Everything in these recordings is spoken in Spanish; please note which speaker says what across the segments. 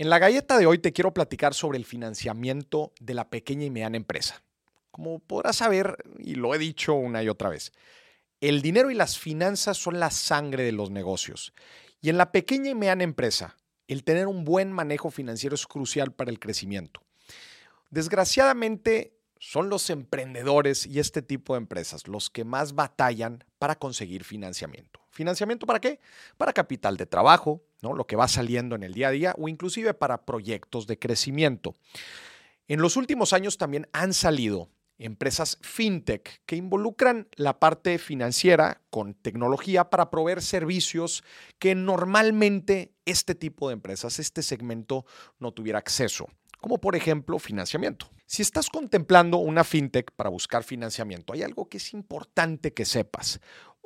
Speaker 1: En la galleta de hoy te quiero platicar sobre el financiamiento de la pequeña y mediana empresa. Como podrás saber, y lo he dicho una y otra vez, el dinero y las finanzas son la sangre de los negocios. Y en la pequeña y mediana empresa, el tener un buen manejo financiero es crucial para el crecimiento. Desgraciadamente, son los emprendedores y este tipo de empresas los que más batallan para conseguir financiamiento. ¿Financiamiento para qué? Para capital de trabajo, ¿no? lo que va saliendo en el día a día o inclusive para proyectos de crecimiento. En los últimos años también han salido empresas fintech que involucran la parte financiera con tecnología para proveer servicios que normalmente este tipo de empresas, este segmento no tuviera acceso, como por ejemplo financiamiento. Si estás contemplando una fintech para buscar financiamiento, hay algo que es importante que sepas.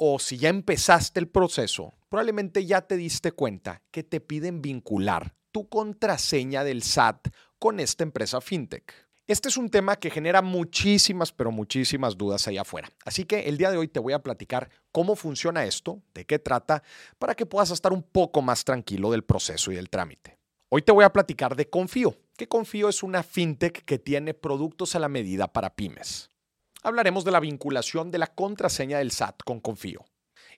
Speaker 1: O si ya empezaste el proceso, probablemente ya te diste cuenta que te piden vincular tu contraseña del SAT con esta empresa fintech. Este es un tema que genera muchísimas, pero muchísimas dudas allá afuera. Así que el día de hoy te voy a platicar cómo funciona esto, de qué trata, para que puedas estar un poco más tranquilo del proceso y del trámite. Hoy te voy a platicar de Confío, que Confío es una fintech que tiene productos a la medida para pymes. Hablaremos de la vinculación de la contraseña del SAT con Confío.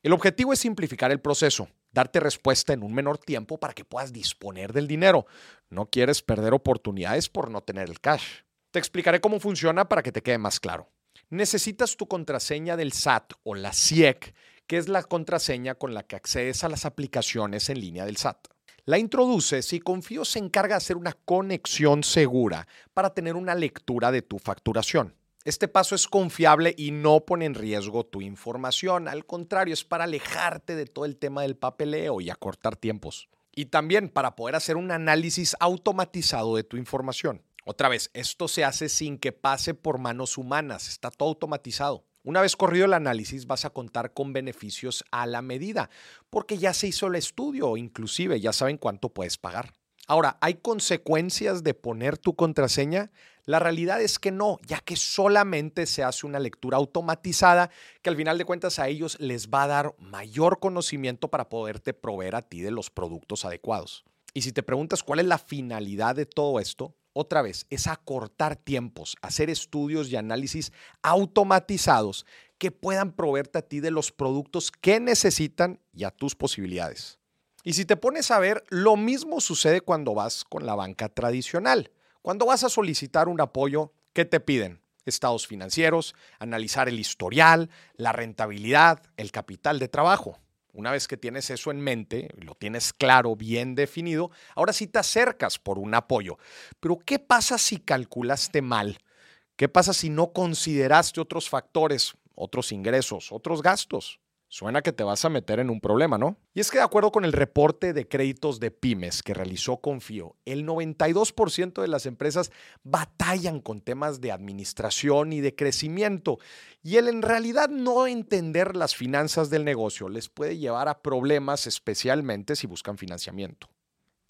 Speaker 1: El objetivo es simplificar el proceso, darte respuesta en un menor tiempo para que puedas disponer del dinero. No quieres perder oportunidades por no tener el cash. Te explicaré cómo funciona para que te quede más claro. Necesitas tu contraseña del SAT o la CIEC, que es la contraseña con la que accedes a las aplicaciones en línea del SAT. La introduces y Confío se encarga de hacer una conexión segura para tener una lectura de tu facturación. Este paso es confiable y no pone en riesgo tu información. Al contrario, es para alejarte de todo el tema del papeleo y acortar tiempos. Y también para poder hacer un análisis automatizado de tu información. Otra vez, esto se hace sin que pase por manos humanas, está todo automatizado. Una vez corrido el análisis vas a contar con beneficios a la medida, porque ya se hizo el estudio, inclusive ya saben cuánto puedes pagar. Ahora, ¿hay consecuencias de poner tu contraseña? La realidad es que no, ya que solamente se hace una lectura automatizada que al final de cuentas a ellos les va a dar mayor conocimiento para poderte proveer a ti de los productos adecuados. Y si te preguntas cuál es la finalidad de todo esto, otra vez, es acortar tiempos, hacer estudios y análisis automatizados que puedan proveerte a ti de los productos que necesitan y a tus posibilidades. Y si te pones a ver, lo mismo sucede cuando vas con la banca tradicional. Cuando vas a solicitar un apoyo, ¿qué te piden? Estados financieros, analizar el historial, la rentabilidad, el capital de trabajo. Una vez que tienes eso en mente, lo tienes claro, bien definido, ahora sí te acercas por un apoyo. Pero ¿qué pasa si calculaste mal? ¿Qué pasa si no consideraste otros factores, otros ingresos, otros gastos? Suena que te vas a meter en un problema, ¿no? Y es que de acuerdo con el reporte de créditos de pymes que realizó Confío, el 92% de las empresas batallan con temas de administración y de crecimiento. Y el en realidad no entender las finanzas del negocio les puede llevar a problemas, especialmente si buscan financiamiento.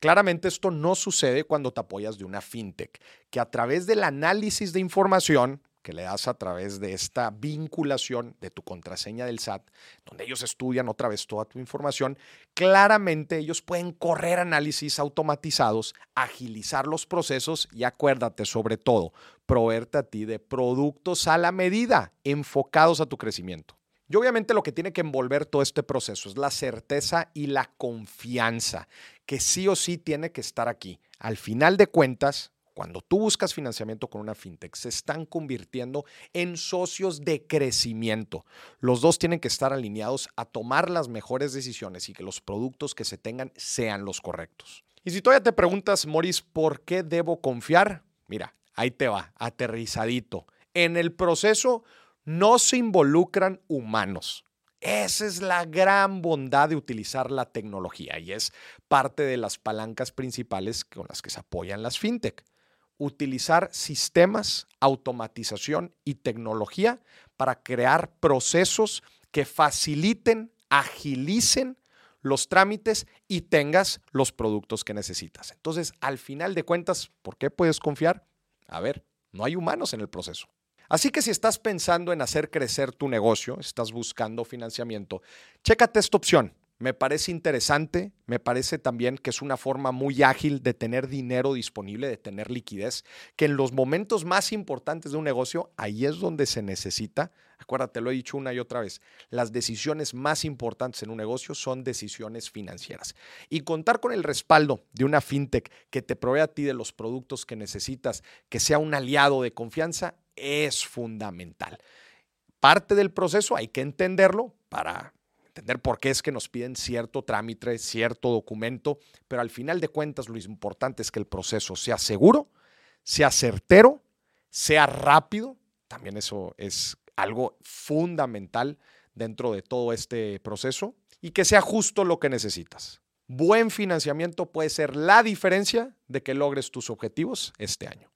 Speaker 1: Claramente esto no sucede cuando te apoyas de una fintech, que a través del análisis de información que le das a través de esta vinculación de tu contraseña del SAT, donde ellos estudian otra vez toda tu información, claramente ellos pueden correr análisis automatizados, agilizar los procesos y acuérdate sobre todo, proveerte a ti de productos a la medida, enfocados a tu crecimiento. Y obviamente lo que tiene que envolver todo este proceso es la certeza y la confianza, que sí o sí tiene que estar aquí. Al final de cuentas, cuando tú buscas financiamiento con una fintech, se están convirtiendo en socios de crecimiento. Los dos tienen que estar alineados a tomar las mejores decisiones y que los productos que se tengan sean los correctos. Y si todavía te preguntas, Moris, ¿por qué debo confiar? Mira, ahí te va, aterrizadito. En el proceso no se involucran humanos. Esa es la gran bondad de utilizar la tecnología y es parte de las palancas principales con las que se apoyan las fintech utilizar sistemas, automatización y tecnología para crear procesos que faciliten, agilicen los trámites y tengas los productos que necesitas. Entonces, al final de cuentas, ¿por qué puedes confiar? A ver, no hay humanos en el proceso. Así que si estás pensando en hacer crecer tu negocio, estás buscando financiamiento, chécate esta opción. Me parece interesante, me parece también que es una forma muy ágil de tener dinero disponible, de tener liquidez, que en los momentos más importantes de un negocio, ahí es donde se necesita, acuérdate, lo he dicho una y otra vez, las decisiones más importantes en un negocio son decisiones financieras. Y contar con el respaldo de una fintech que te provee a ti de los productos que necesitas, que sea un aliado de confianza, es fundamental. Parte del proceso hay que entenderlo para entender por qué es que nos piden cierto trámite, cierto documento, pero al final de cuentas lo importante es que el proceso sea seguro, sea certero, sea rápido. También eso es algo fundamental dentro de todo este proceso y que sea justo lo que necesitas. Buen financiamiento puede ser la diferencia de que logres tus objetivos este año.